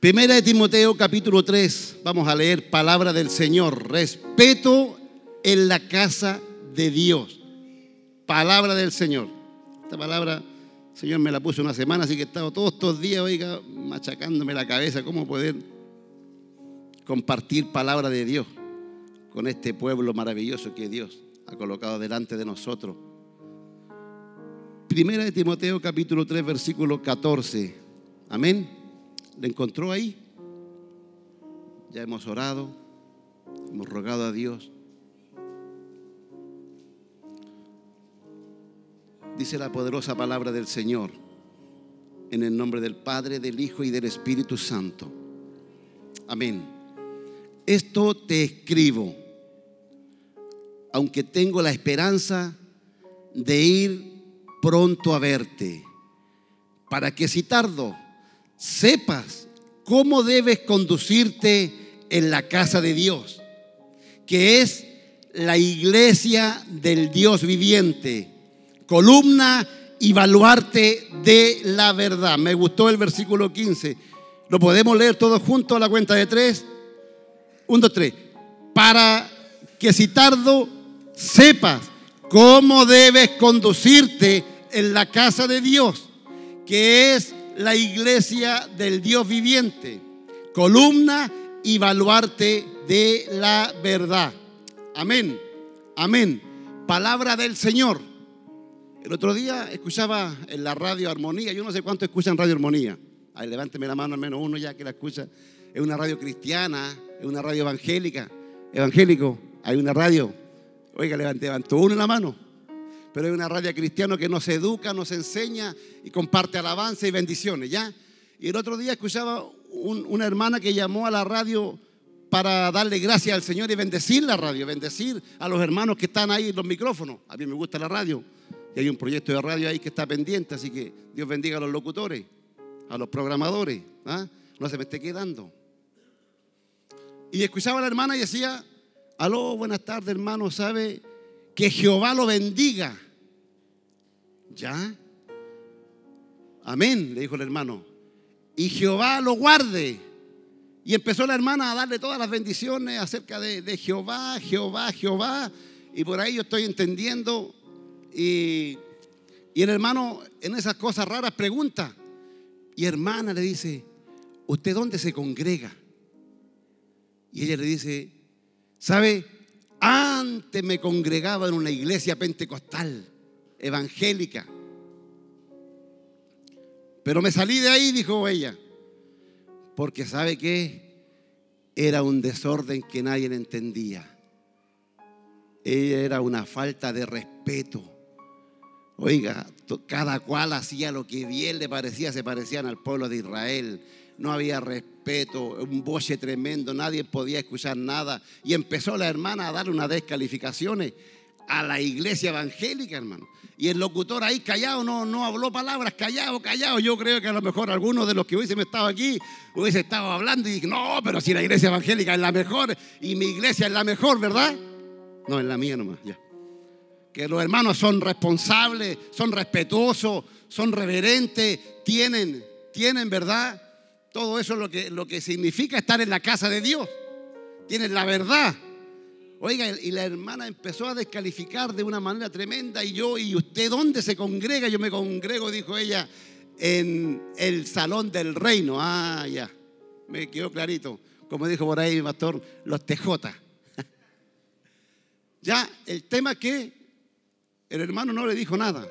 Primera de Timoteo capítulo 3, vamos a leer palabra del Señor. Respeto en la casa de Dios. Palabra del Señor. Esta palabra, Señor, me la puso una semana, así que he estado todos estos días, oiga, machacándome la cabeza, cómo poder compartir palabra de Dios con este pueblo maravilloso que Dios ha colocado delante de nosotros. Primera de Timoteo capítulo 3, versículo 14. Amén. ¿Le encontró ahí? Ya hemos orado, hemos rogado a Dios. Dice la poderosa palabra del Señor, en el nombre del Padre, del Hijo y del Espíritu Santo. Amén. Esto te escribo, aunque tengo la esperanza de ir pronto a verte, para que si tardo, sepas cómo debes conducirte en la casa de Dios, que es la iglesia del Dios viviente, columna y baluarte de la verdad. Me gustó el versículo 15. ¿Lo podemos leer todos juntos a la cuenta de tres? Un, dos, tres. Para que si tardo sepas cómo debes conducirte en la casa de Dios, que es la iglesia del Dios viviente, columna y baluarte de la verdad. Amén, amén. Palabra del Señor. El otro día escuchaba en la radio Armonía, yo no sé cuánto escuchan Radio Armonía. Ahí levánteme la mano al menos uno ya que la escucha. Es una radio cristiana, es una radio evangélica. Evangélico, hay una radio. Oiga, levante, levantó uno en la mano pero hay una radio cristiana que nos educa, nos enseña y comparte alabanza y bendiciones, ¿ya? Y el otro día escuchaba una hermana que llamó a la radio para darle gracias al Señor y bendecir la radio, bendecir a los hermanos que están ahí en los micrófonos. A mí me gusta la radio y hay un proyecto de radio ahí que está pendiente, así que Dios bendiga a los locutores, a los programadores, ¿ah? no se me esté quedando. Y escuchaba a la hermana y decía, aló, buenas tardes hermano, ¿sabe? Que Jehová lo bendiga. ¿Ya? Amén, le dijo el hermano. Y Jehová lo guarde. Y empezó la hermana a darle todas las bendiciones acerca de, Jehová, Jehová, Jehová. Y por ahí yo estoy entendiendo. Y, el hermano en esas cosas raras pregunta. Y hermana le dice, ¿usted dónde se congrega? Y ella le dice, ¿sabe? Antes me congregaba en una iglesia pentecostal, evangélica. Pero me salí de ahí, dijo ella, porque sabe que era un desorden que nadie entendía. Era una falta de respeto. Oiga, cada cual hacía lo que bien le parecía, se parecían al pueblo de Israel no había respeto, un boche tremendo, nadie podía escuchar nada. Y empezó la hermana a dar unas descalificaciones a la iglesia evangélica, hermano. Y el locutor ahí callado, no, no habló palabras, callado, callado. Yo creo que a lo mejor algunos de los que hubiesen estado aquí hubiese estado hablando y dije, no, pero si la iglesia evangélica es la mejor y mi iglesia es la mejor, ¿verdad? No, es la mía nomás, ya. Que los hermanos son responsables, son respetuosos, son reverentes, tienen, tienen, ¿verdad? Todo eso es lo que, lo que significa estar en la casa de Dios. Tienen la verdad. Oiga, y la hermana empezó a descalificar de una manera tremenda. Y yo, ¿y usted dónde se congrega? Yo me congrego, dijo ella, en el salón del reino. Ah, ya. Me quedó clarito. Como dijo por ahí mi pastor, los TJ. ya, el tema que el hermano no le dijo nada.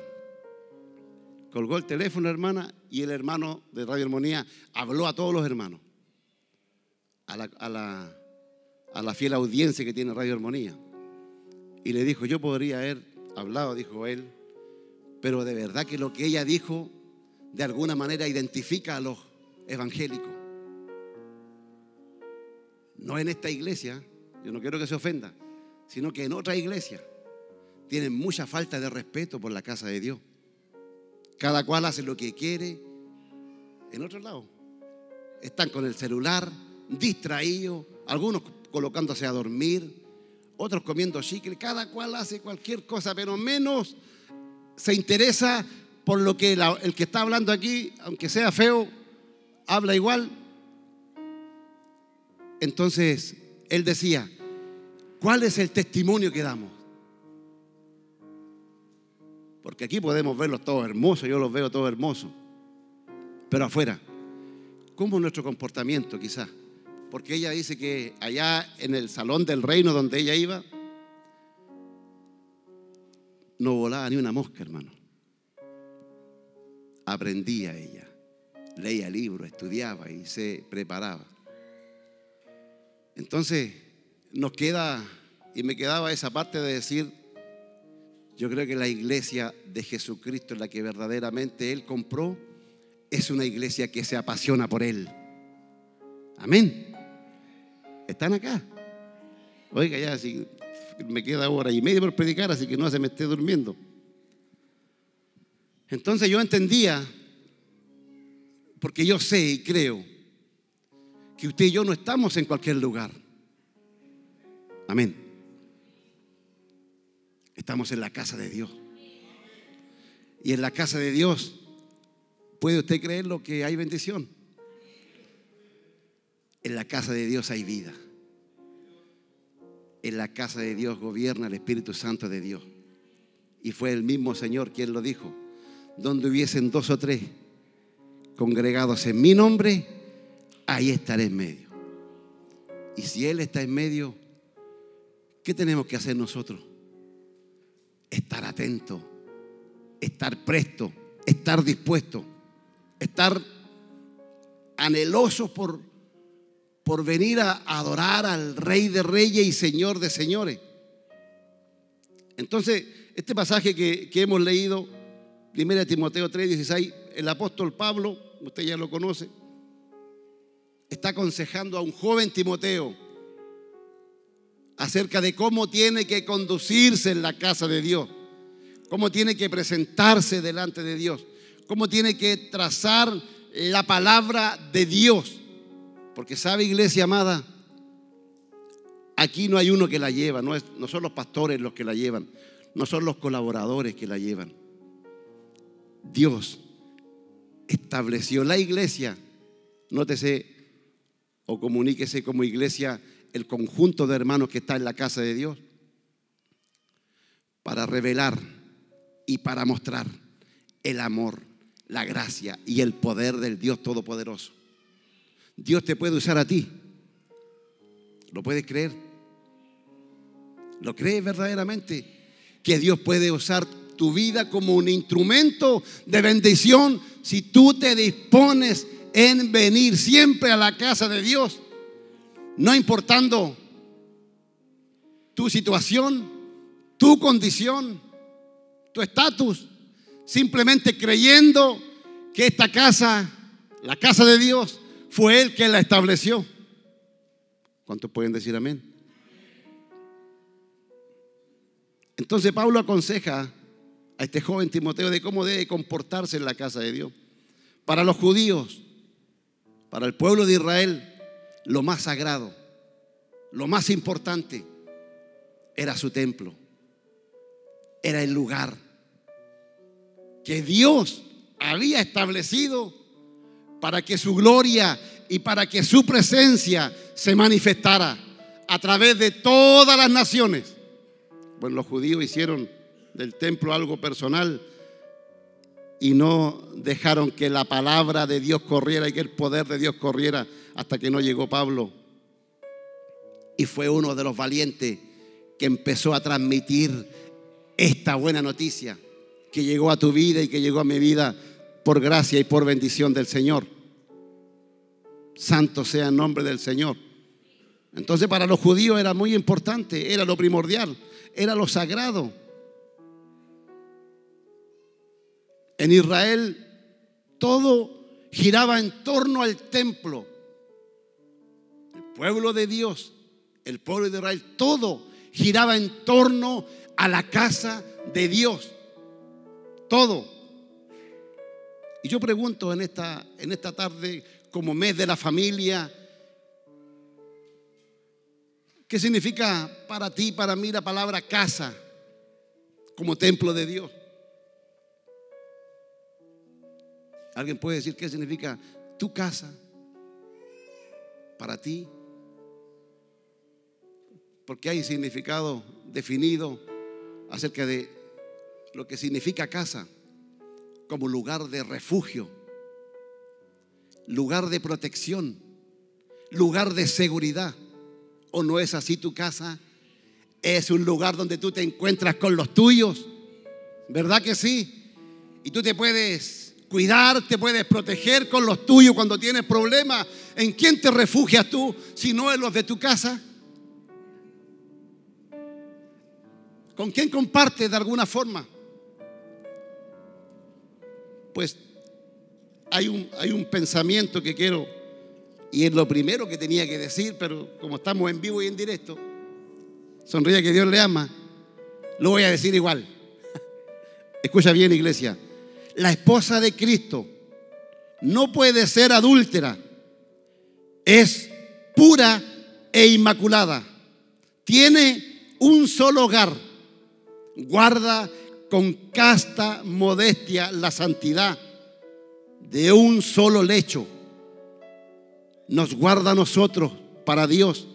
Colgó el teléfono, hermana, y el hermano de Radio Armonía habló a todos los hermanos, a la, fiel audiencia que tiene Radio Armonía. Y le dijo, yo podría haber hablado, dijo él, pero de verdad que lo que ella dijo de alguna manera identifica a los evangélicos. No en esta iglesia, yo no quiero que se ofenda, sino que en otra iglesia tienen mucha falta de respeto por la casa de Dios. Cada cual hace lo que quiere. En otro lado, están con el celular, distraídos, algunos colocándose a dormir, otros comiendo chicle. Cada cual hace cualquier cosa, pero menos se interesa por lo que el que está hablando aquí, aunque sea feo, habla igual. Entonces, él decía, ¿cuál es el testimonio que damos? Porque aquí podemos verlos todos hermosos, yo los veo todos hermosos. Pero afuera, ¿cómo es nuestro comportamiento quizás? Porque ella dice que allá en el salón del reino donde ella iba, no volaba ni una mosca, hermano. Aprendía ella, leía libros, estudiaba y se preparaba. Entonces, nos queda, y me quedaba esa parte de decir, yo creo que la iglesia de Jesucristo, la que verdaderamente Él compró, es una iglesia que se apasiona por Él. Amén. ¿Están acá? Oiga, ya, si me queda hora y media por predicar, así que no se me esté durmiendo. Entonces yo entendía, porque yo sé y creo, que usted y yo no estamos en cualquier lugar. Amén. Estamos en la casa de Dios. Y en la casa de Dios, ¿puede usted creer lo que hay bendición? En la casa de Dios hay vida. En la casa de Dios gobierna el Espíritu Santo de Dios. Y fue el mismo Señor quien lo dijo. Donde hubiesen dos o tres congregados en mi nombre, ahí estaré en medio. Y si Él está en medio, ¿qué tenemos que hacer nosotros? Estar atento, estar presto, estar dispuesto, estar anhelosos por por venir a adorar al Rey de Reyes y Señor de Señores. Entonces, este pasaje que, hemos leído, 1 Timoteo 3, 16, el apóstol Pablo, usted ya lo conoce, está aconsejando a un joven Timoteo acerca de cómo tiene que conducirse en la casa de Dios, cómo tiene que presentarse delante de Dios, cómo tiene que trazar la palabra de Dios. Porque sabe, iglesia amada, aquí no hay uno que la lleva, no, es, no son los pastores los que la llevan, no son los colaboradores que la llevan. Dios estableció la iglesia, nótese o comuníquese como iglesia el conjunto de hermanos que está en la casa de Dios, para revelar y para mostrar el amor, la gracia y el poder del Dios Todopoderoso. Dios te puede usar a ti. ¿Lo puedes creer? ¿Lo crees verdaderamente? Que Dios puede usar tu vida como un instrumento de bendición si tú te dispones en venir siempre a la casa de Dios, no importando tu situación, tu condición, tu estatus, simplemente creyendo que esta casa, la casa de Dios, fue Él quien la estableció. ¿Cuántos pueden decir amén? Entonces Pablo aconseja a este joven Timoteo de cómo debe comportarse en la casa de Dios. Para los judíos, para el pueblo de Israel, lo más sagrado, lo más importante era su templo, era el lugar que Dios había establecido para que su gloria y para que su presencia se manifestara a través de todas las naciones. Bueno, los judíos hicieron del templo algo personal y no dejaron que la palabra de Dios corriera y que el poder de Dios corriera hasta que no llegó Pablo. Y fue uno de los valientes que empezó a transmitir esta buena noticia que llegó a tu vida y que llegó a mi vida por gracia y por bendición del Señor. Santo sea el nombre del Señor. Entonces para los judíos era muy importante, era lo primordial, era lo sagrado. En Israel todo giraba en torno al templo. El pueblo de Dios, el pueblo de Israel, todo giraba en torno a la casa de Dios. Todo. Y yo pregunto en esta, en esta tarde, como mes de la familia, ¿qué significa para ti, para mí la palabra casa como templo de Dios? ¿Alguien puede decir qué significa tu casa para ti? Porque hay significado definido acerca de lo que significa casa como lugar de refugio, lugar de protección, lugar de seguridad. ¿O no es así tu casa? Es un lugar donde tú te encuentras con los tuyos. ¿Verdad que sí? Y tú te puedes cuidar, te puedes proteger con los tuyos cuando tienes problemas. ¿En quién te refugias tú si no en los de tu casa? ¿Con quién compartes de alguna forma? Pues hay un, hay un pensamiento que quiero, y es lo primero que tenía que decir, pero como estamos en vivo y en directo, sonríe que Dios le ama, lo voy a decir igual. Escucha bien, iglesia. La esposa de Cristo no puede ser adúltera, es pura e inmaculada. Tiene un solo hogar guarda con casta modestia la santidad de un solo lecho. Nos guarda a nosotros para Dios.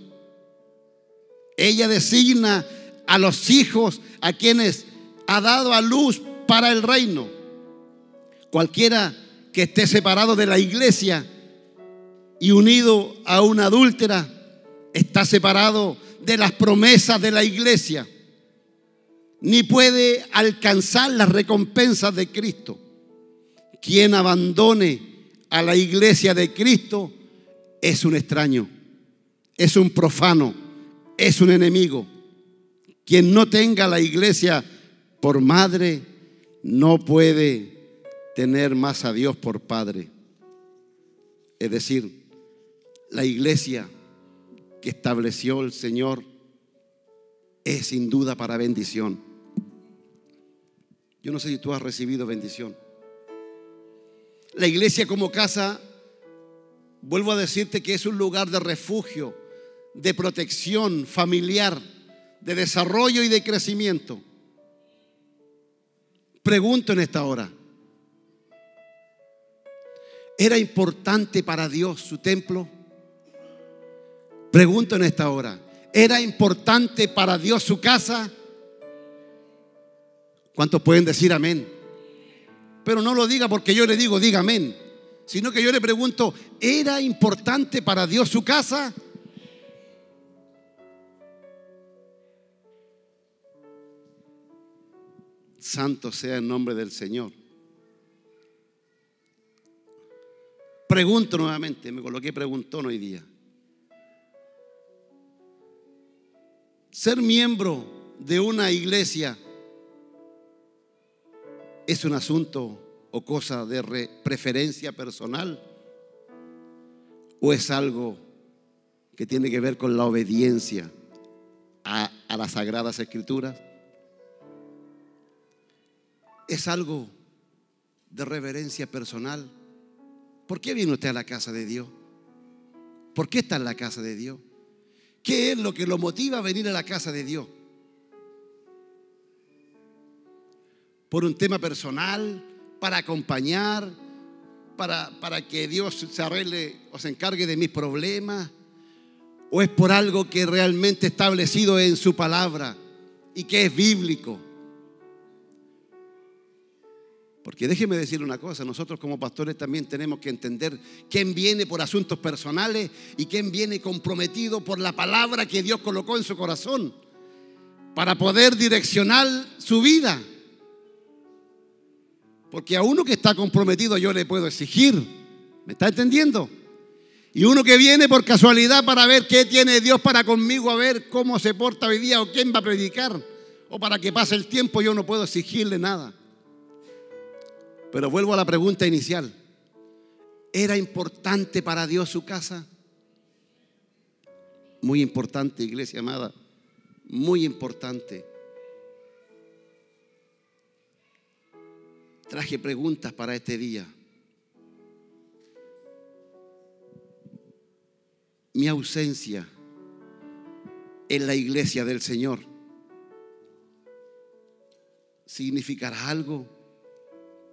Ella designa a los hijos a quienes ha dado a luz para el reino. Cualquiera que esté separado de la iglesia y unido a una adúltera, está separado de las promesas de la iglesia ni puede alcanzar las recompensas de Cristo. Quien abandone a la iglesia de Cristo es un extraño, es un profano, es un enemigo. Quien no tenga la iglesia por madre no puede tener más a Dios por padre. Es decir, la iglesia que estableció el Señor es sin duda para bendición. Yo no sé si tú has recibido bendición. La iglesia como casa, vuelvo a decirte que es un lugar de refugio, de protección familiar, de desarrollo y de crecimiento. Pregunto en esta hora, ¿era importante para Dios su templo? Pregunto en esta hora, ¿era importante para Dios su casa? ¿Cuántos pueden decir amén? Pero no lo diga porque yo le digo, diga amén. Sino que yo le pregunto, ¿era importante para Dios su casa? Santo sea el nombre del Señor. Pregunto nuevamente, me coloqué preguntón hoy día. Ser miembro de una iglesia ¿Es un asunto o cosa de preferencia personal? ¿O es algo que tiene que ver con la obediencia a, las sagradas escrituras? ¿Es algo de reverencia personal? ¿Por qué viene usted a la casa de Dios? ¿Por qué está en la casa de Dios? ¿Qué es lo que lo motiva a venir a la casa de Dios? Por un tema personal, para acompañar, para, para que Dios se arregle o se encargue de mis problemas, o es por algo que realmente establecido en su palabra y que es bíblico. Porque déjeme decir una cosa, nosotros como pastores también tenemos que entender quién viene por asuntos personales y quién viene comprometido por la palabra que Dios colocó en su corazón para poder direccionar su vida. Porque a uno que está comprometido yo le puedo exigir. ¿Me está entendiendo? Y uno que viene por casualidad para ver qué tiene Dios para conmigo, a ver cómo se porta hoy día o quién va a predicar, o para que pase el tiempo, yo no puedo exigirle nada. Pero vuelvo a la pregunta inicial. ¿Era importante para Dios su casa? Muy importante, iglesia amada. Muy importante. Traje preguntas para este día. Mi ausencia en la iglesia del Señor significará algo.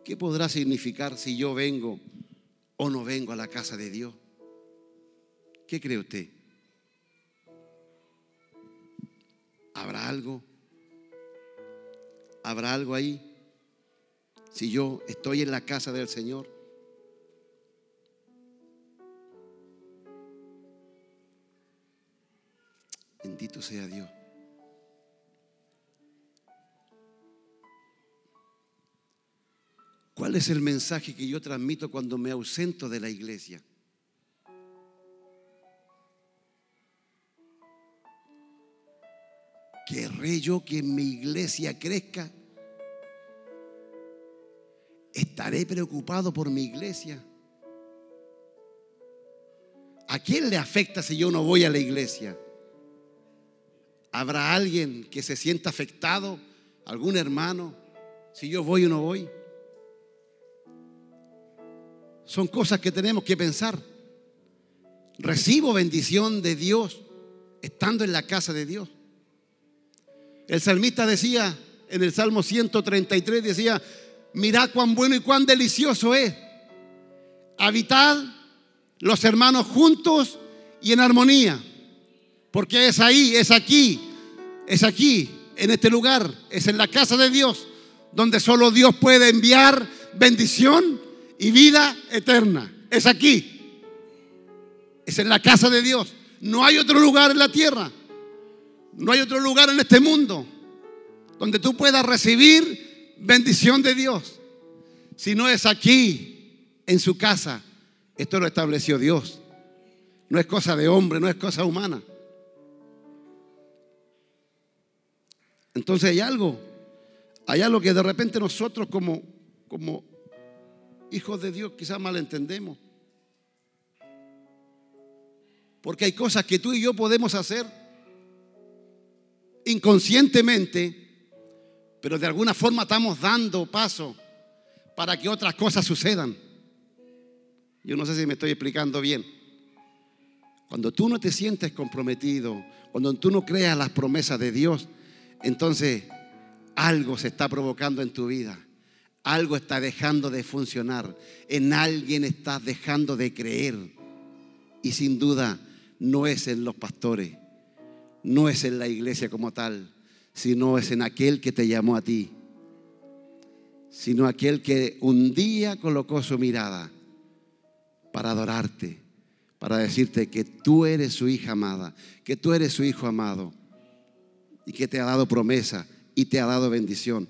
¿Qué podrá significar si yo vengo o no vengo a la casa de Dios? ¿Qué cree usted? ¿Habrá algo? ¿Habrá algo ahí? Si yo estoy en la casa del Señor. Bendito sea Dios. ¿Cuál es el mensaje que yo transmito cuando me ausento de la iglesia? ¿Querré yo que mi iglesia crezca? ¿Estaré preocupado por mi iglesia? ¿A quién le afecta si yo no voy a la iglesia? ¿Habrá alguien que se sienta afectado? ¿Algún hermano? Si yo voy o no voy. Son cosas que tenemos que pensar. Recibo bendición de Dios estando en la casa de Dios. El salmista decía en el Salmo 133, decía, mirad cuán bueno y cuán delicioso es habitar los hermanos juntos y en armonía. Porque es ahí, es aquí, es aquí, en este lugar, es en la casa de Dios, donde solo Dios puede enviar bendición y vida eterna. Es aquí, es en la casa de Dios. No hay otro lugar en la tierra. No hay otro lugar en este mundo donde tú puedas recibir bendición de Dios. Si no es aquí, en su casa. Esto lo estableció Dios. No es cosa de hombre, no es cosa humana. Entonces hay algo, hay algo que de repente nosotros como, como hijos de Dios quizás malentendemos. Porque hay cosas que tú y yo podemos hacer inconscientemente, pero de alguna forma estamos dando paso para que otras cosas sucedan. Yo no sé si me estoy explicando bien. Cuando tú no te sientes comprometido, cuando tú no creas las promesas de Dios, entonces algo se está provocando en tu vida. Algo está dejando de funcionar. En alguien estás dejando de creer. Y sin duda no es en los pastores, no es en la iglesia como tal, sino es en aquel que te llamó a ti, sino aquel que un día colocó su mirada para adorarte, para decirte que tú eres su hija amada, que tú eres su hijo amado y que te ha dado promesa y te ha dado bendición.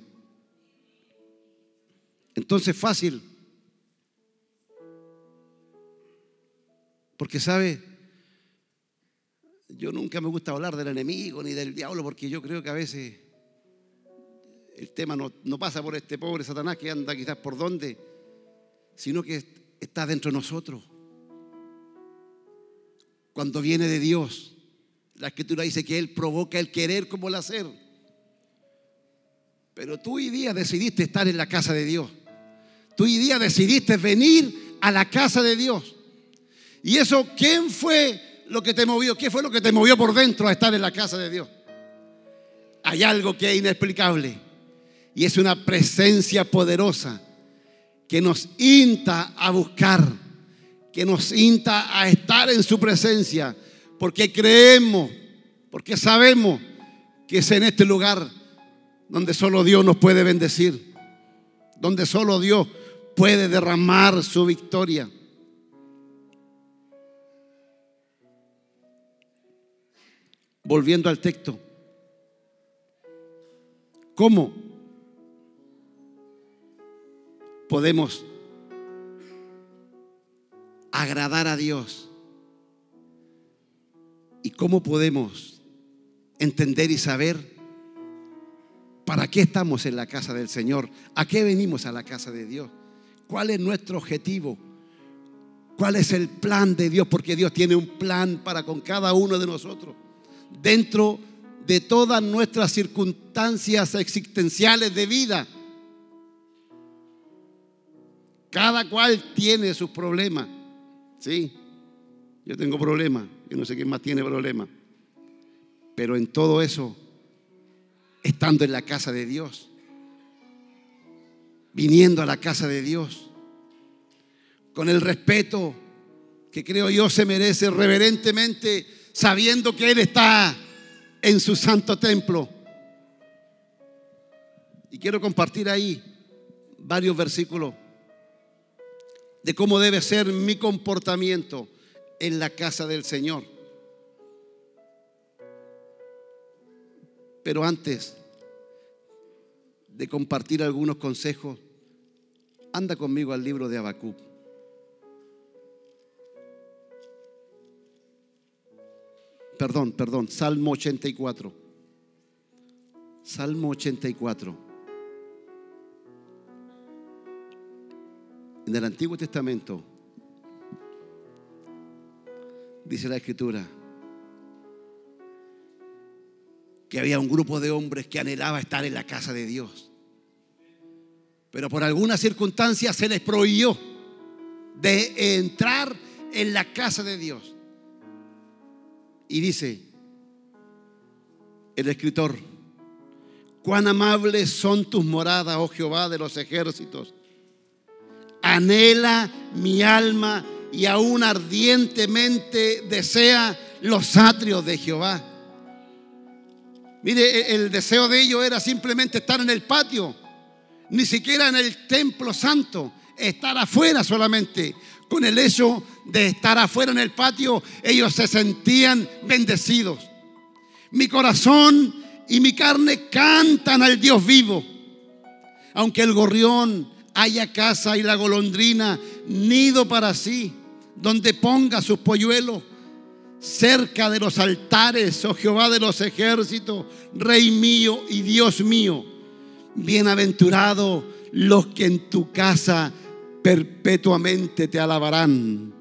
Entonces fácil, porque sabe, yo nunca me gusta hablar del enemigo ni del diablo porque yo creo que a veces el tema no, pasa por este pobre Satanás que anda quizás por donde, sino que está dentro de nosotros. Cuando viene de Dios, la escritura dice que Él provoca el querer como el hacer. Pero tú hoy día decidiste estar en la casa de Dios. Tú hoy día decidiste venir a la casa de Dios. Y eso, ¿quién fue lo que te movió? ¿Qué fue lo que te movió por dentro a estar en la casa de Dios? Hay algo que es inexplicable y es una presencia poderosa que nos insta a buscar, que nos insta a estar en su presencia, porque creemos, porque sabemos que es en este lugar donde solo Dios nos puede bendecir, donde solo Dios puede derramar su victoria. Volviendo al texto. ¿Cómo podemos agradar a Dios? ¿Y cómo podemos entender y saber para qué estamos en la casa del Señor? ¿A qué venimos a la casa de Dios? ¿Cuál es nuestro objetivo? ¿Cuál es el plan de Dios? Porque Dios tiene un plan para con cada uno de nosotros dentro de todas nuestras circunstancias existenciales de vida. Cada cual tiene sus problemas. Sí, yo tengo problemas. Yo no sé quién más tiene problemas. Pero en todo eso, estando en la casa de Dios, viniendo a la casa de Dios, con el respeto que creo yo se merece reverentemente sabiendo que Él está en su santo templo. Y quiero compartir ahí varios versículos de cómo debe ser mi comportamiento en la casa del Señor. Pero antes de compartir algunos consejos, anda conmigo al libro de Habacuc. Perdón, perdón, Salmo 84. Salmo 84. En el Antiguo Testamento dice la Escritura que había un grupo de hombres que anhelaba estar en la casa de Dios. Pero por alguna circunstancia se les prohibió de entrar en la casa de Dios. Y dice el escritor, cuán amables son tus moradas, oh Jehová de los ejércitos. Anhela mi alma y aún ardientemente desea los atrios de Jehová. Mire, el deseo de ellos era simplemente estar en el patio, ni siquiera en el templo santo, estar afuera solamente. Con el hecho de estar afuera en el patio, ellos se sentían bendecidos. Mi corazón y mi carne cantan al Dios vivo. Aunque el gorrión haya casa y la golondrina nido para sí, donde ponga sus polluelos cerca de los altares, oh Jehová de los ejércitos, Rey mío y Dios mío. Bienaventurado los que en tu casa perpetuamente te alabarán.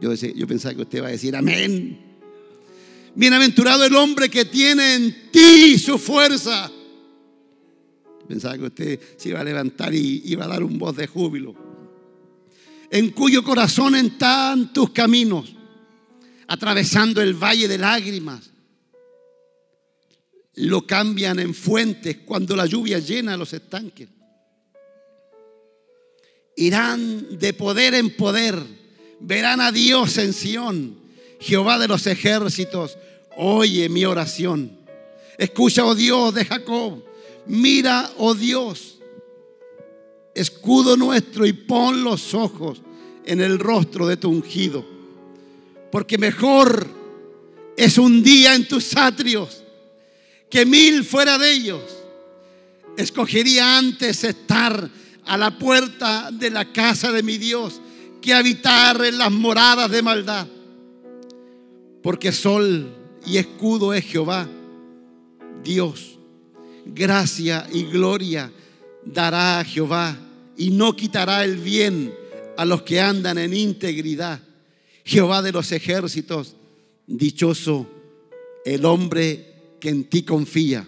Yo, yo pensaba que usted iba a decir amén. Bienaventurado el hombre que tiene en ti su fuerza. Pensaba que usted se iba a levantar y iba a dar un voz de júbilo. En cuyo corazón están tus caminos atravesando el valle de lágrimas. Lo cambian en fuentes cuando la lluvia llena los estanques. Irán de poder en poder, verán a Dios en Sión. Jehová de los ejércitos, oye mi oración. Escucha, oh Dios de Jacob, mira, oh Dios, escudo nuestro y pon los ojos en el rostro de tu ungido porque mejor es un día en tus atrios que mil fuera de ellos. Escogería antes estar a la puerta de la casa de mi Dios que habitar en las moradas de maldad. Porque sol y escudo es Jehová, Dios. Gracia y gloria dará a Jehová y no quitará el bien a los que andan en integridad. Jehová de los ejércitos, dichoso el hombre que en ti confía.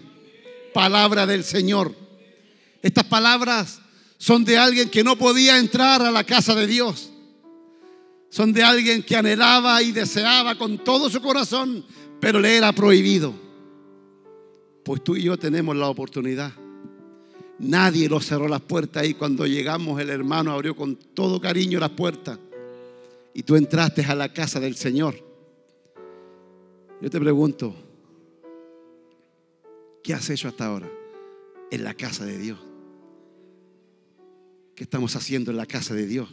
Palabra del Señor. Estas palabras son de alguien que no podía entrar a la casa de Dios. Son de alguien que anhelaba y deseaba con todo su corazón, pero le era prohibido. Pues tú y yo tenemos la oportunidad. Nadie lo cerró las puertas y cuando llegamos el hermano abrió con todo cariño las puertas y tú entraste a la casa del Señor. Yo te pregunto, ¿qué has hecho hasta ahora en la casa de Dios? ¿Qué estamos haciendo en la casa de Dios?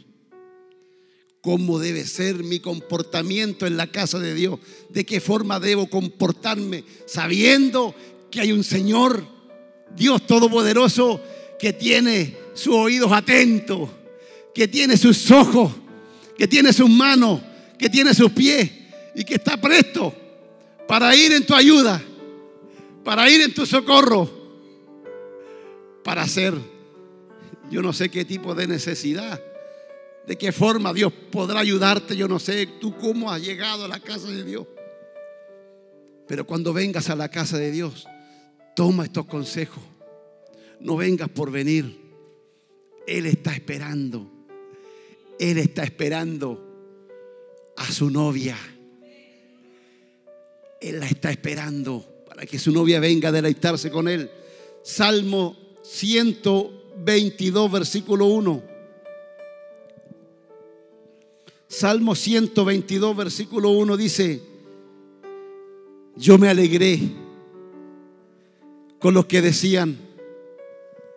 ¿Cómo debe ser mi comportamiento en la casa de Dios? ¿De qué forma debo comportarme sabiendo que hay un Señor, Dios Todopoderoso, que tiene sus oídos atentos, que tiene sus ojos que tiene sus manos, que tiene sus pies y que está presto para ir en tu ayuda, para ir en tu socorro, para hacer, yo no sé qué tipo de necesidad, de qué forma Dios podrá ayudarte, yo no sé tú cómo has llegado a la casa de Dios. Pero cuando vengas a la casa de Dios, toma estos consejos. No vengas por venir. Él está esperando él está esperando a su novia. Él la está esperando para que su novia venga a deleitarse con él. Salmo 122, versículo 1. Salmo 122, versículo 1 dice, Yo me alegré con los que decían,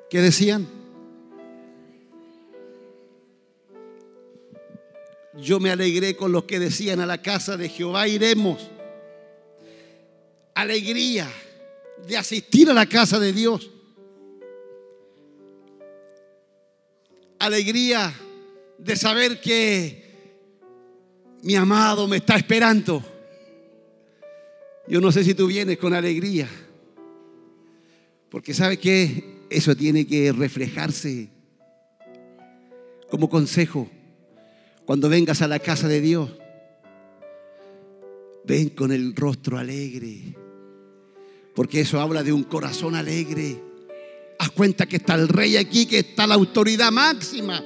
¿qué decían? Yo me alegré con los que decían a la casa de Jehová iremos. Alegría de asistir a la casa de Dios. Alegría de saber que mi amado me está esperando. Yo no sé si tú vienes con alegría. Porque sabe que eso tiene que reflejarse como consejo cuando vengas a la casa de Dios, ven con el rostro alegre, porque eso habla de un corazón alegre. Haz cuenta que está el rey aquí, que está la autoridad máxima,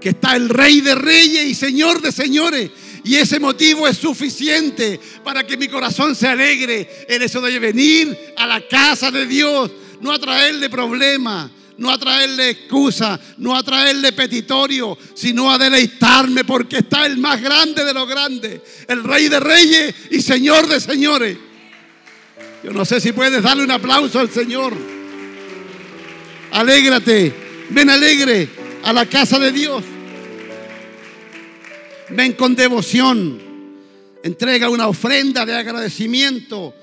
que está el rey de reyes y señor de señores. Y ese motivo es suficiente para que mi corazón se alegre en eso de venir a la casa de Dios, no a traerle problemas, no a traerle excusa, no a traerle petitorio, sino a deleitarme porque está el más grande de los grandes, el rey de reyes y señor de señores. Yo no sé si puedes darle un aplauso al Señor. Alégrate, ven alegre a la casa de Dios. Ven con devoción, entrega una ofrenda de agradecimiento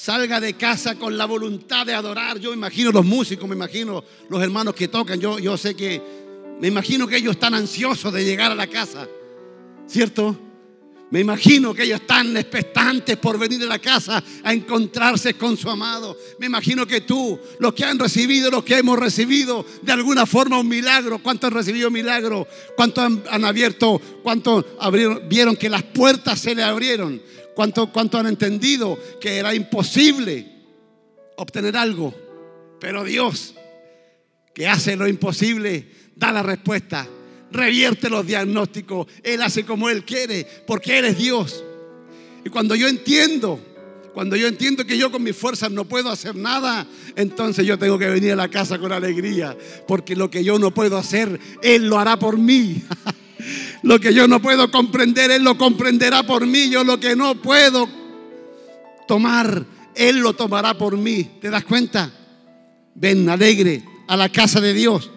salga de casa con la voluntad de adorar. Yo imagino los músicos, me imagino los hermanos que tocan. Yo, yo sé que, me imagino que ellos están ansiosos de llegar a la casa, ¿cierto? Me imagino que ellos están expectantes por venir a la casa a encontrarse con su amado. Me imagino que tú, los que han recibido, los que hemos recibido de alguna forma un milagro, ¿cuántos han recibido milagro? ¿Cuántos han, abierto? ¿Cuántos vieron que las puertas se le abrieron? ¿Cuánto, han entendido que era imposible obtener algo? Pero Dios, que hace lo imposible, da la respuesta, revierte los diagnósticos. Él hace como Él quiere, porque Él es Dios. Y cuando yo entiendo, cuando yo entiendo que yo con mis fuerzas no puedo hacer nada, entonces yo tengo que venir a la casa con alegría, porque lo que yo no puedo hacer, Él lo hará por mí. Lo que yo no puedo comprender, Él lo comprenderá por mí. Yo lo que no puedo tomar, Él lo tomará por mí. ¿Te das cuenta? Ven alegre a la casa de Dios.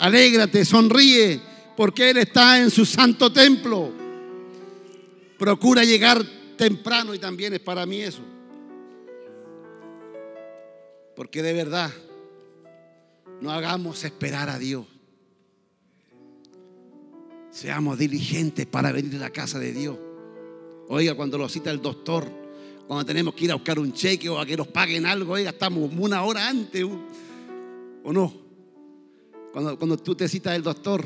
Alégrate, sonríe, porque Él está en su santo templo. Procura llegar temprano y también es para mí eso. Porque de verdad, no hagamos esperar a Dios. Seamos diligentes para venir a la casa de Dios. Oiga, cuando lo cita el doctor, cuando tenemos que ir a buscar un cheque o a que nos paguen algo, oiga, estamos una hora antes. ¿O no? Cuando, cuando tú te citas el doctor,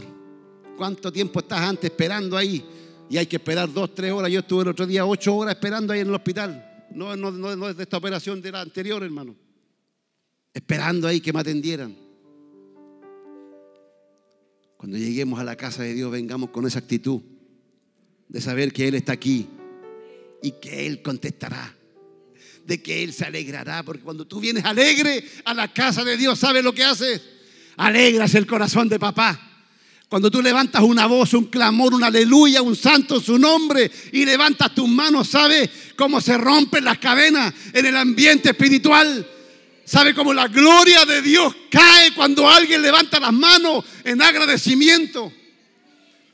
¿cuánto tiempo estás antes esperando ahí? Y hay que esperar dos, tres horas. Yo estuve el otro día ocho horas esperando ahí en el hospital. No, no, no, no es de esta operación, de la anterior, hermano. Esperando ahí que me atendieran. Cuando lleguemos a la casa de Dios, vengamos con esa actitud de saber que Él está aquí y que Él contestará, de que Él se alegrará, porque cuando tú vienes alegre a la casa de Dios, ¿sabes lo que haces? Alegras el corazón de papá. Cuando tú levantas una voz, un clamor, un aleluya, un santo su nombre y levantas tus manos, ¿sabes cómo se rompen las cadenas en el ambiente espiritual? ¿Sabe cómo la gloria de Dios cae cuando alguien levanta las manos en agradecimiento?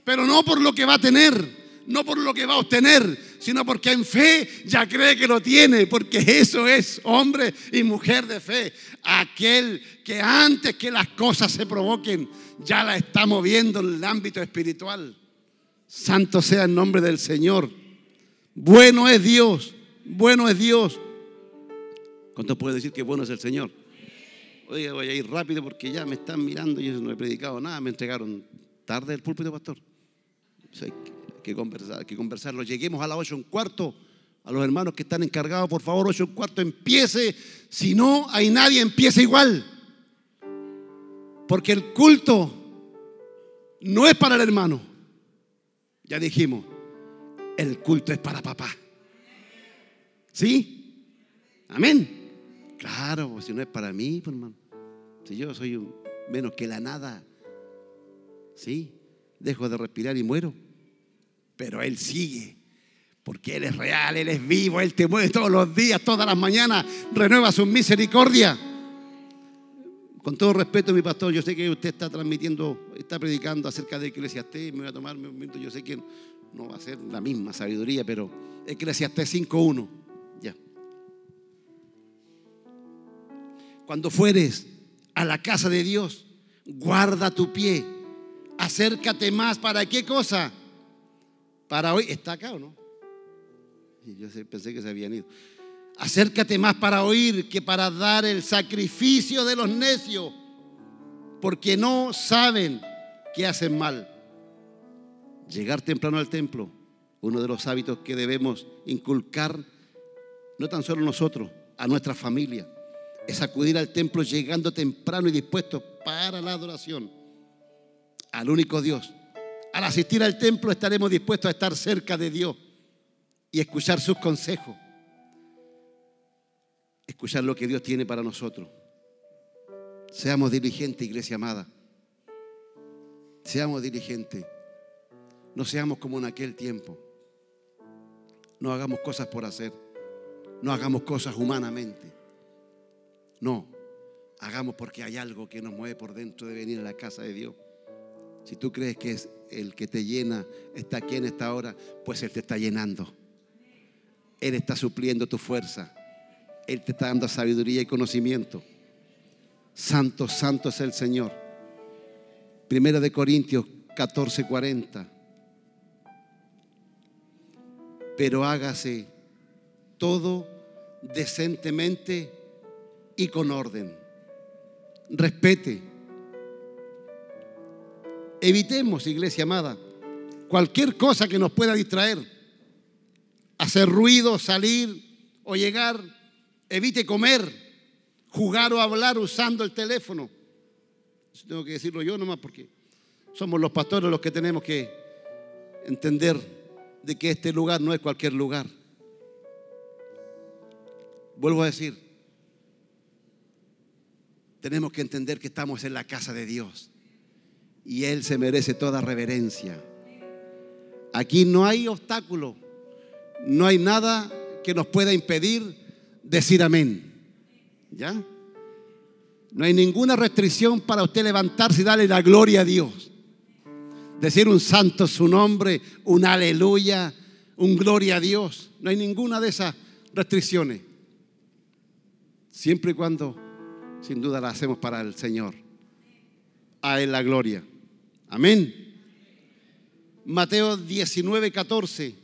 Pero no por lo que va a tener, no por lo que va a obtener, sino porque en fe ya cree que lo tiene, porque eso es hombre y mujer de fe. Aquel que antes que las cosas se provoquen, ya la está moviendo en el ámbito espiritual. Santo sea el nombre del Señor. Bueno es Dios, bueno es Dios. ¿Cuánto puede decir que bueno es el Señor? Oye, voy a ir rápido porque ya me están mirando y yo no he predicado nada. Me entregaron tarde el púlpito, pastor. hay que conversar, que conversarlo. Lleguemos a las ocho en cuarto. A los hermanos que están encargados, por favor, ocho en cuarto, empiece. Si no hay nadie, empiece igual. Porque el culto no es para el hermano. Ya dijimos, el culto es para papá. ¿Sí? Amén. Claro, si no es para mí, pues, hermano. Si yo soy menos que la nada, sí, dejo de respirar y muero. Pero Él sigue, Porque Él es real, Él es vivo, Él te mueve todos los días, todas las mañanas, renueva su misericordia. Con todo respeto, mi pastor, yo sé que usted está transmitiendo, está predicando acerca de Eclesiastés, me voy a tomar un momento, yo sé que no va a ser la misma sabiduría, pero Eclesiastés 5.1, ya. Cuando fueres a la casa de Dios, guarda tu pie, acércate más, ¿para qué cosa? Para hoy, ¿está acá o no? Yo pensé que se habían ido. Acércate más para oír que para dar el sacrificio de los necios, porque no saben que hacen mal. Llegar temprano al templo, uno de los hábitos que debemos inculcar, no tan solo nosotros, a nuestra familia, es acudir al templo llegando temprano y dispuesto para la adoración al único Dios. Al asistir al templo estaremos dispuestos a estar cerca de Dios y escuchar sus consejos escuchar lo que Dios tiene para nosotros. Seamos diligentes, iglesia amada. Seamos diligentes. No seamos como en aquel tiempo. No hagamos cosas por hacer. No hagamos cosas humanamente. No, hagamos porque hay algo que nos mueve por dentro de venir a la casa de Dios. Si tú crees que es el que te llena, está aquí en esta hora, pues Él te está llenando. Él está supliendo tu fuerza. Él te está dando sabiduría y conocimiento. Santo, santo es el Señor. Primera de Corintios 14, 40. Pero hágase todo decentemente y con orden. Respete. Evitemos, iglesia amada, cualquier cosa que nos pueda distraer. Hacer ruido, salir o llegar Evite comer, jugar o hablar usando el teléfono. tengo que decirlo yo nomás porque somos los pastores los que tenemos que entender de que este lugar no es cualquier lugar. Vuelvo a decir, tenemos que entender que estamos en la casa de Dios y Él se merece toda reverencia. Aquí no hay obstáculo, no hay nada que nos pueda impedir decir amén. ¿Ya? No hay ninguna restricción para usted levantarse y darle la gloria a Dios. Decir un santo su nombre, un aleluya, un gloria a Dios. No hay ninguna de esas restricciones. Siempre y cuando, sin duda, la hacemos para el Señor. A Él la gloria. Amén. Mateo 19, 14.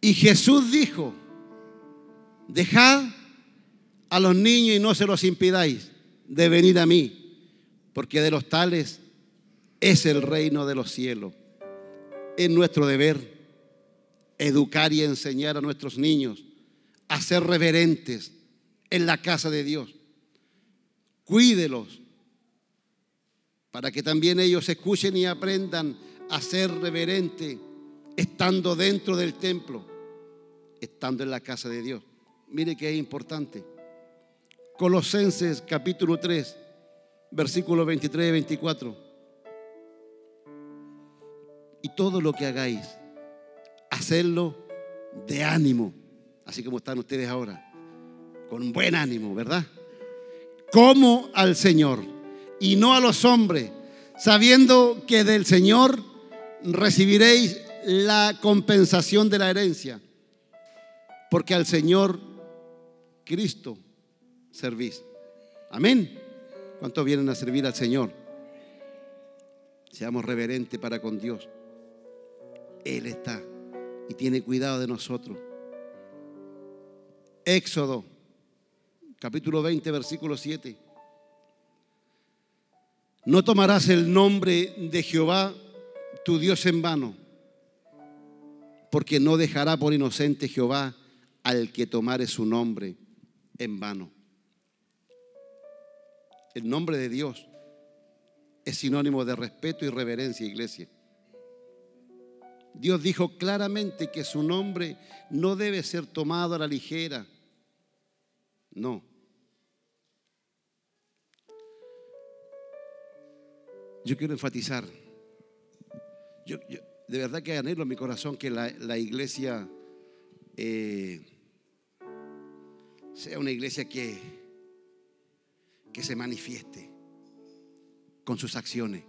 Y Jesús dijo, dejad a los niños y no se los impidáis de venir a mí, porque de los tales es el reino de los cielos. Es nuestro deber educar y enseñar a nuestros niños a ser reverentes en la casa de Dios. Cuídelos para que también ellos escuchen y aprendan a ser reverentes estando dentro del templo, estando en la casa de Dios. Mire que es importante. Colosenses capítulo 3, versículos 23 y 24. Y todo lo que hagáis, hacerlo de ánimo, así como están ustedes ahora, con buen ánimo, ¿verdad? Como al Señor y no a los hombres, sabiendo que del Señor recibiréis la compensación de la herencia. Porque al Señor Cristo servís. Amén. ¿Cuántos vienen a servir al Señor? Seamos reverentes para con Dios. Él está y tiene cuidado de nosotros. Éxodo, capítulo 20, versículo 7. No tomarás el nombre de Jehová, tu Dios, en vano porque no dejará por inocente Jehová al que tomare su nombre en vano. El nombre de Dios es sinónimo de respeto y reverencia, iglesia. Dios dijo claramente que su nombre no debe ser tomado a la ligera. No. Yo quiero enfatizar. Yo, de verdad que anhelo en mi corazón que la, la iglesia eh, sea una iglesia que, que se manifieste con sus acciones.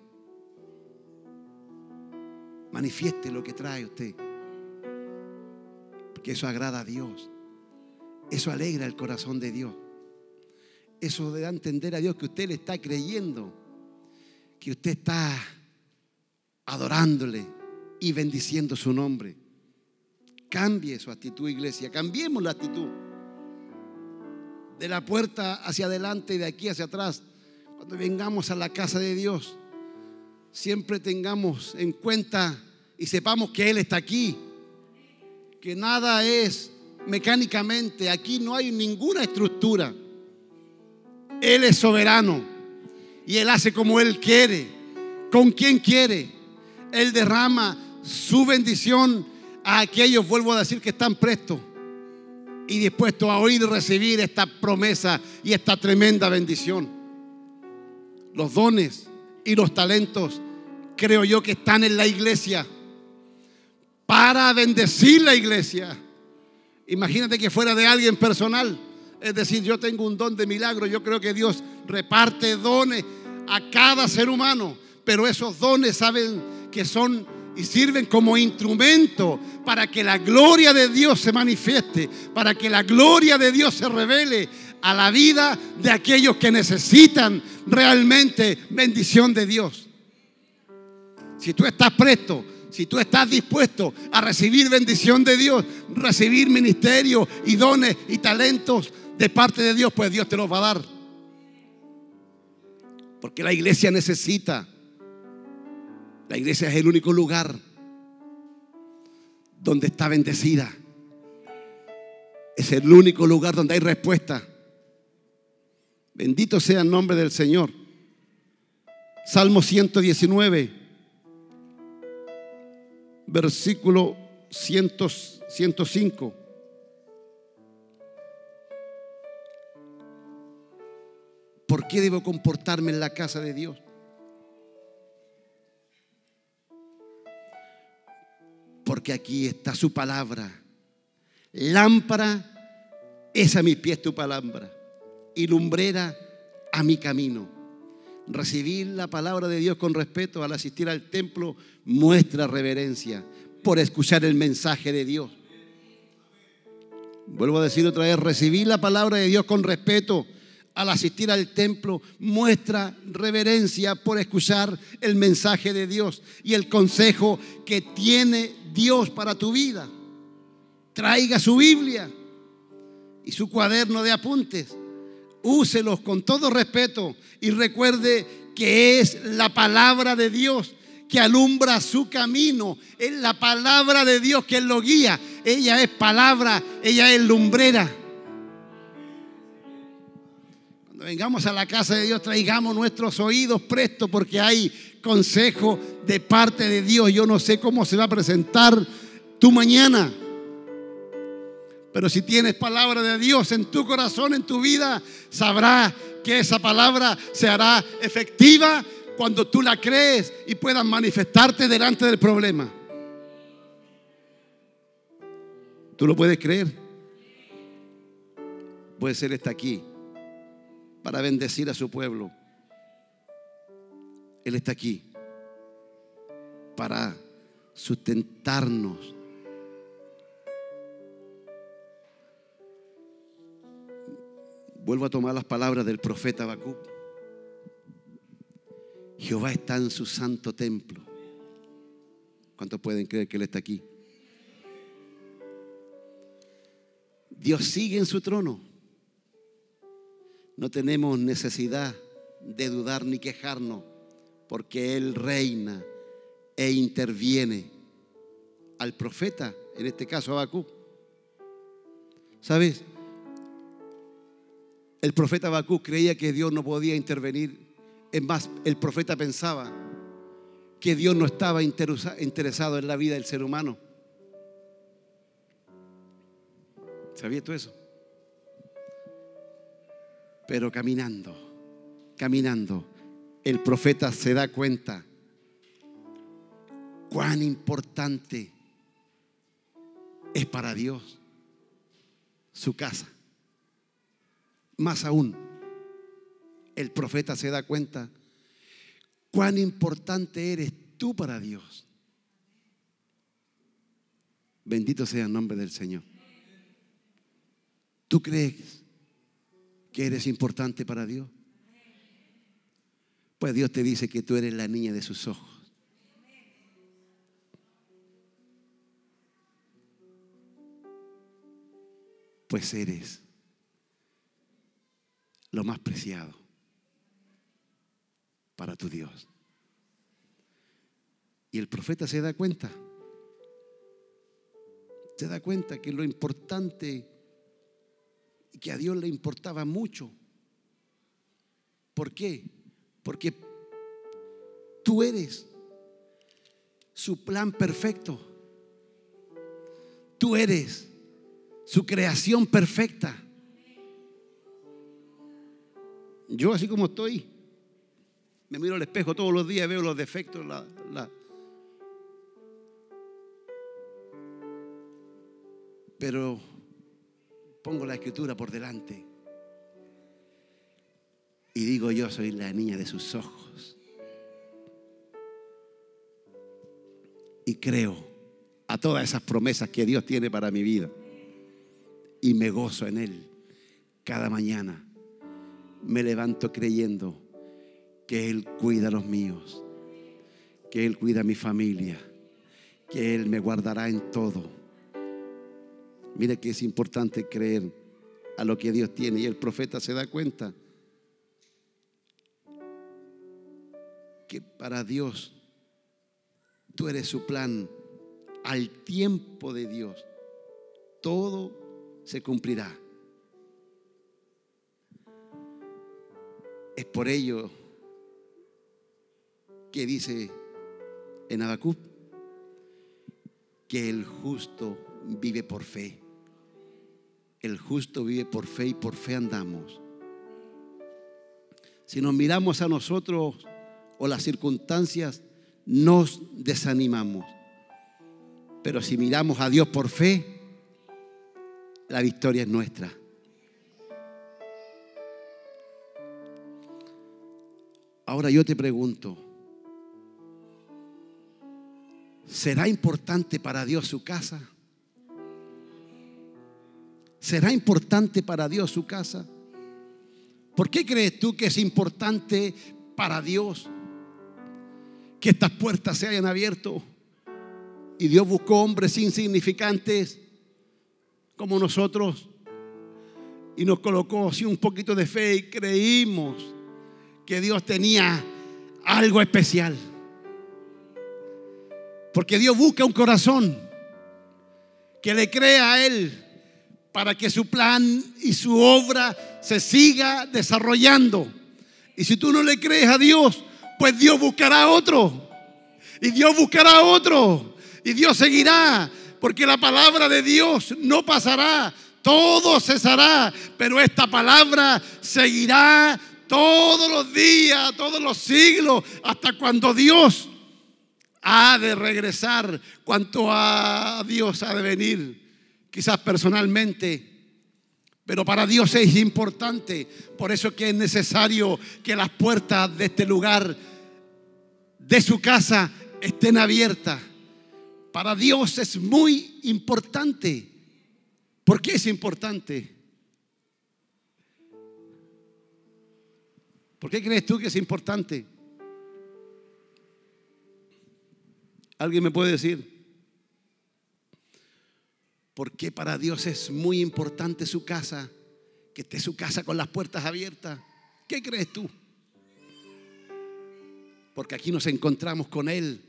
Manifieste lo que trae usted. Porque eso agrada a Dios. Eso alegra el corazón de Dios. Eso da a entender a Dios que usted le está creyendo. Que usted está adorándole y bendiciendo su nombre. Cambie su actitud, iglesia. Cambiemos la actitud. De la puerta hacia adelante y de aquí hacia atrás. Cuando vengamos a la casa de Dios, siempre tengamos en cuenta y sepamos que Él está aquí. Que nada es mecánicamente. Aquí no hay ninguna estructura. Él es soberano. Y Él hace como Él quiere. Con quien quiere. Él derrama su bendición a aquellos, vuelvo a decir, que están prestos y dispuestos a oír y recibir esta promesa y esta tremenda bendición. Los dones y los talentos creo yo que están en la iglesia para bendecir la iglesia. Imagínate que fuera de alguien personal. Es decir, yo tengo un don de milagro. Yo creo que Dios reparte dones a cada ser humano. Pero esos dones saben que son y sirven como instrumento para que la gloria de Dios se manifieste, para que la gloria de Dios se revele a la vida de aquellos que necesitan realmente bendición de Dios. Si tú estás presto, si tú estás dispuesto a recibir bendición de Dios, recibir ministerio y dones y talentos de parte de Dios, pues Dios te los va a dar. Porque la iglesia necesita la iglesia es el único lugar donde está bendecida. Es el único lugar donde hay respuesta. Bendito sea el nombre del Señor. Salmo 119, versículo 105. ¿Por qué debo comportarme en la casa de Dios? porque aquí está su palabra. Lámpara es a mis pies tu palabra y lumbrera a mi camino. Recibir la palabra de Dios con respeto al asistir al templo muestra reverencia por escuchar el mensaje de Dios. Vuelvo a decir otra vez, recibir la palabra de Dios con respeto al asistir al templo muestra reverencia por escuchar el mensaje de Dios y el consejo que tiene Dios para tu vida. Traiga su Biblia y su cuaderno de apuntes. Úselos con todo respeto y recuerde que es la palabra de Dios que alumbra su camino. Es la palabra de Dios que lo guía. Ella es palabra, ella es lumbrera vengamos a la casa de Dios, traigamos nuestros oídos prestos porque hay consejo de parte de Dios. Yo no sé cómo se va a presentar tu mañana. Pero si tienes palabra de Dios en tu corazón, en tu vida, sabrás que esa palabra se hará efectiva cuando tú la crees y puedas manifestarte delante del problema. ¿Tú lo puedes creer? Puede ser está aquí para bendecir a su pueblo. Él está aquí para sustentarnos. Vuelvo a tomar las palabras del profeta Habacuc. Jehová está en su santo templo. ¿Cuántos pueden creer que Él está aquí? Dios sigue en su trono. No tenemos necesidad de dudar ni quejarnos, porque Él reina e interviene al profeta, en este caso Abacú. ¿Sabes? El profeta Abacú creía que Dios no podía intervenir. Es más, el profeta pensaba que Dios no estaba interesado en la vida del ser humano. ¿Sabías tú eso? Pero caminando, caminando, el profeta se da cuenta cuán importante es para Dios su casa. Más aún, el profeta se da cuenta cuán importante eres tú para Dios. Bendito sea el nombre del Señor. ¿Tú crees que eres importante para Dios? Pues Dios te dice que tú eres la niña de sus ojos. Pues eres lo más preciado para tu Dios. Y el profeta se da cuenta, se da cuenta que lo importante que a Dios le importaba mucho. ¿Por qué? Porque tú eres su plan perfecto. Tú eres su creación perfecta. Yo así como estoy, me miro al espejo todos los días, veo los defectos, la, pero pongo la escritura por delante y digo yo soy la niña de sus ojos. Y creo a todas esas promesas que Dios tiene para mi vida. Y me gozo en Él cada mañana. Me levanto creyendo que Él cuida a los míos, que Él cuida a mi familia, que Él me guardará en todo. Mire que es importante creer a lo que Dios tiene y el profeta se da cuenta que para Dios tú eres su plan al tiempo de Dios. Todo se cumplirá. Es por ello que dice en Habacuc que el justo vive por fe. El justo vive por fe y por fe andamos. Si nos miramos a nosotros o las circunstancias, nos desanimamos. Pero si miramos a Dios por fe, la victoria es nuestra. Ahora yo te pregunto, ¿será importante para Dios su casa? ¿Será importante para Dios su casa? ¿Por qué crees tú que es importante para Dios que estas puertas se hayan abierto. Y Dios buscó hombres insignificantes como nosotros y nos colocó así un poquito de fe y creímos que Dios tenía algo especial. Porque Dios busca un corazón que le crea a Él para que su plan y su obra se siga desarrollando. Y si tú no le crees a Dios, pues Dios buscará otro. Y Dios buscará otro. Y Dios seguirá. Porque la palabra de Dios no pasará. Todo cesará. Pero esta palabra seguirá todos los días, todos los siglos, hasta cuando Dios ha de regresar, cuanto a Dios ha de venir. Quizás personalmente pero para Dios es importante. Por eso que es necesario que las puertas de este lugar de su casa estén abiertas. Para Dios es muy importante. ¿Por qué es importante? ¿Por qué crees tú que es importante? ¿Alguien me puede decir? Porque para Dios es muy importante su casa, que esté su casa con las puertas abiertas. ¿Qué crees tú? porque aquí nos encontramos con Él.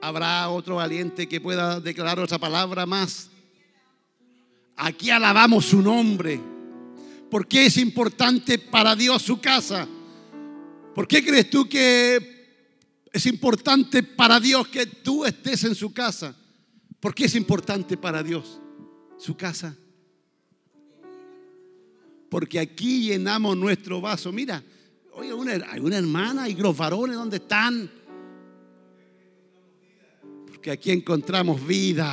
Habrá otro valiente que pueda declarar otra palabra más. Aquí alabamos su nombre. ¿Por qué es importante para Dios su casa? ¿Por qué crees tú que es importante para Dios que tú estés en su casa? ¿Por qué es importante para Dios su casa? Porque aquí llenamos nuestro vaso. Mira, Oye, una, hay una hermana y los varones, ¿dónde están? Porque aquí encontramos vida.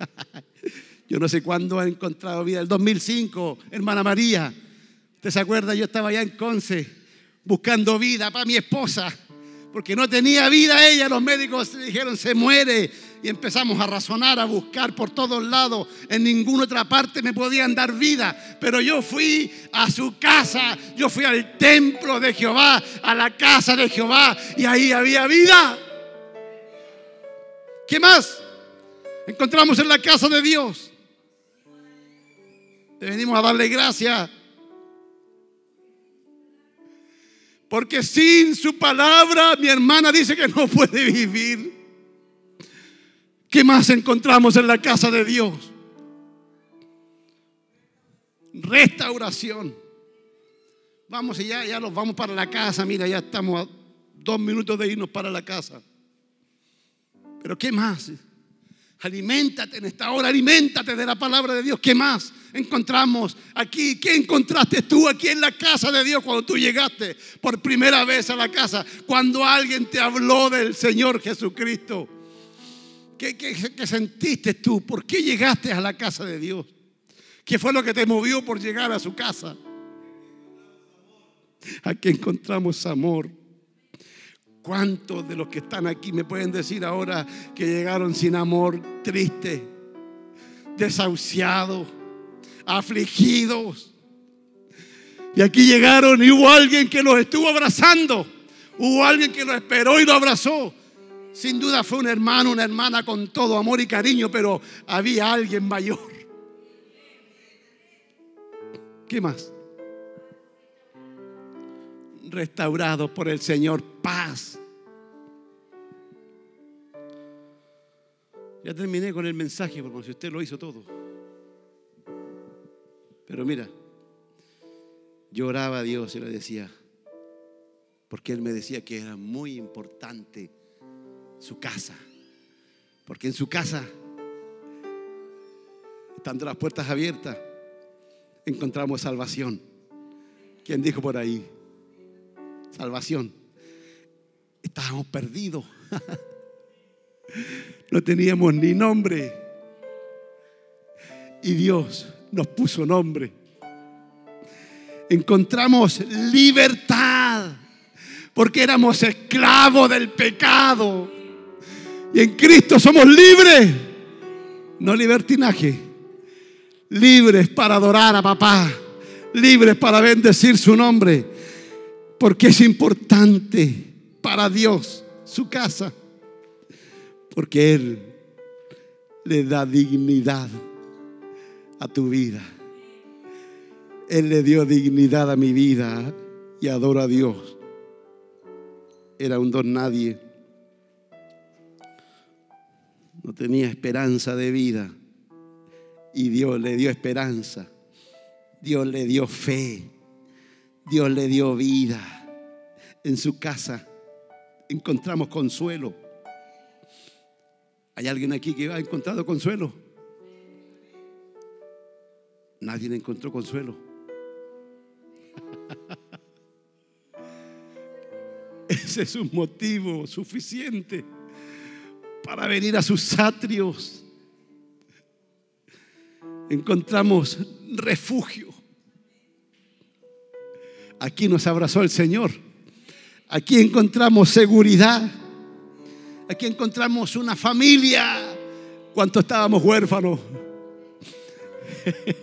Yo no sé cuándo ha encontrado vida. El 2005, hermana María. ¿Usted se acuerda? Yo estaba allá en Conce buscando vida para mi esposa. Porque no tenía vida ella. Los médicos dijeron, se muere. Y empezamos a razonar, a buscar por todos lados. En ninguna otra parte me podían dar vida. Pero yo fui a su casa. Yo fui al templo de Jehová, a la casa de Jehová. Y ahí había vida. ¿Qué más? Encontramos en la casa de Dios. Te venimos a darle gracias. Porque sin su palabra, mi hermana dice que no puede vivir. ¿Qué más encontramos en la casa de Dios? Restauración. Vamos y ya, ya nos vamos para la casa. Mira, ya estamos a dos minutos de irnos para la casa. Pero ¿qué más? Aliméntate en esta hora, aliméntate de la palabra de Dios. ¿Qué más encontramos aquí? ¿Qué encontraste tú aquí en la casa de Dios cuando tú llegaste por primera vez a la casa? Cuando alguien te habló del Señor Jesucristo. ¿Qué, sentiste tú? ¿Por qué llegaste a la casa de Dios? ¿Qué fue lo que te movió por llegar a su casa? Aquí encontramos amor. ¿Cuántos de los que están aquí me pueden decir ahora que llegaron sin amor, tristes, desahuciados, afligidos? Y aquí llegaron y hubo alguien que los estuvo abrazando. Hubo alguien que los esperó y lo abrazó. Sin duda fue un hermano, una hermana con todo amor y cariño, pero había alguien mayor. ¿Qué más? Restaurados por el Señor, paz. Ya terminé con el mensaje, porque si usted lo hizo todo. Pero mira, lloraba a Dios y le decía, porque Él me decía que era muy importante su casa. Porque en su casa, estando las puertas abiertas, encontramos salvación. ¿Quién dijo por ahí? Salvación. Estábamos perdidos. No teníamos ni nombre. Y Dios nos puso nombre. Encontramos libertad porque éramos esclavos del pecado. Y en Cristo somos libres, no libertinaje, libres para adorar a papá, libres para bendecir su nombre, porque es importante para Dios su casa, porque Él le da dignidad a tu vida. Él le dio dignidad a mi vida y adoro a Dios. Era un don nadie no tenía esperanza de vida. Y Dios le dio esperanza. Dios le dio fe. Dios le dio vida. En su casa encontramos consuelo. ¿Hay alguien aquí que ha encontrado consuelo? Nadie encontró consuelo. Ese es un motivo suficiente para venir a sus atrios. Encontramos refugio. Aquí nos abrazó el Señor. Aquí encontramos seguridad. Aquí encontramos una familia. Cuando estábamos huérfanos.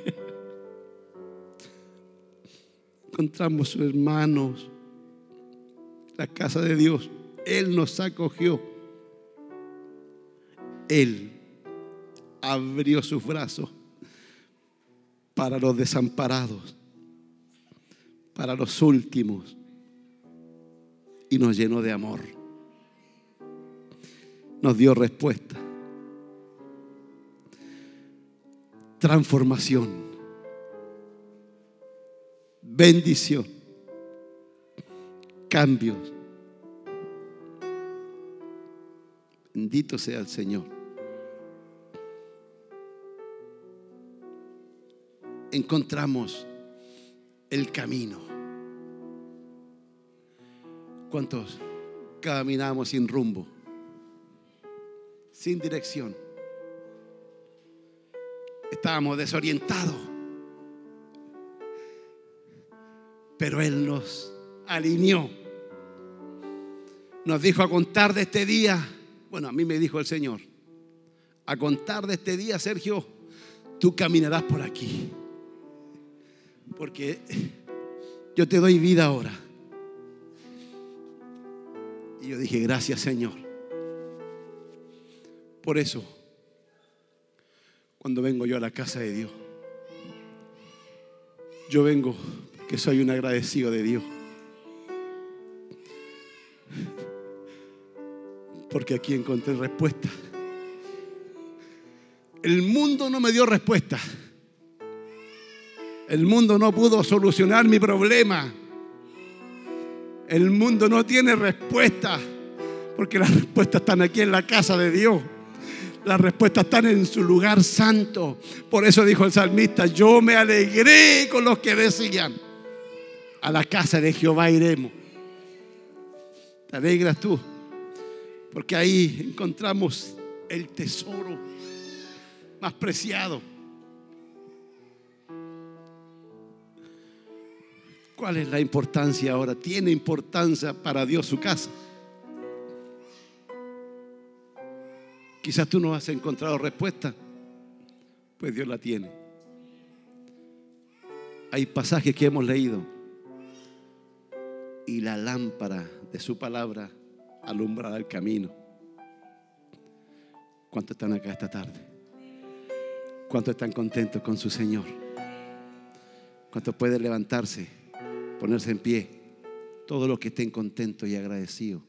encontramos hermanos. La casa de Dios. Él nos acogió. Él abrió sus brazos para los desamparados, para los últimos, y nos llenó de amor. Nos dio respuesta. Transformación. Bendición. Cambios. Bendito sea el Señor. Encontramos el camino. ¿Cuántos caminamos sin rumbo? sin dirección. Estábamos desorientados. Pero Él nos alineó. Nos dijo a contar de este día. Bueno, a mí me dijo el Señor. A contar de este día, Sergio, tú caminarás por aquí. Porque yo te doy vida ahora. Y yo dije, gracias Señor. Por eso, cuando vengo yo a la casa de Dios, yo vengo que soy un agradecido de Dios. Porque aquí encontré respuesta. El mundo no me dio respuesta. El mundo no pudo solucionar mi problema. El mundo no tiene respuesta. Porque las respuestas están aquí en la casa de Dios. Las respuestas están en su lugar santo. Por eso dijo el salmista, yo me alegré con los que decían, a la casa de Jehová iremos. ¿Te alegras tú? Porque ahí encontramos el tesoro más preciado. ¿Cuál es la importancia ahora? ¿Tiene importancia para Dios su casa? Quizás tú no has encontrado respuesta, pues Dios la tiene. Hay pasajes que hemos leído y la lámpara de su palabra alumbrará el camino. ¿Cuántos están acá esta tarde? ¿Cuántos están contentos con su Señor? ¿Cuántos pueden levantarse, ponerse en pie? Todos los que estén contentos y agradecidos